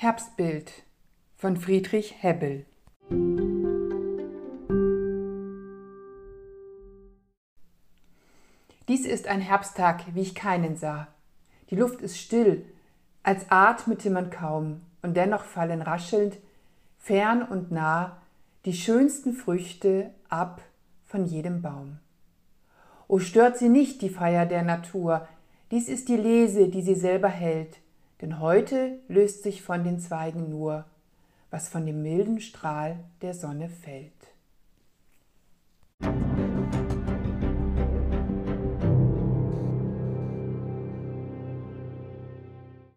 Herbstbild von Friedrich Hebbel Dies ist ein Herbsttag, wie ich keinen sah. Die Luft ist still, als atmete man kaum, und dennoch fallen raschelnd, fern und nah, die schönsten Früchte ab von jedem Baum. O stört sie nicht die Feier der Natur, dies ist die Lese, die sie selber hält, denn heute löst sich von den Zweigen nur, was von dem milden Strahl der Sonne fällt.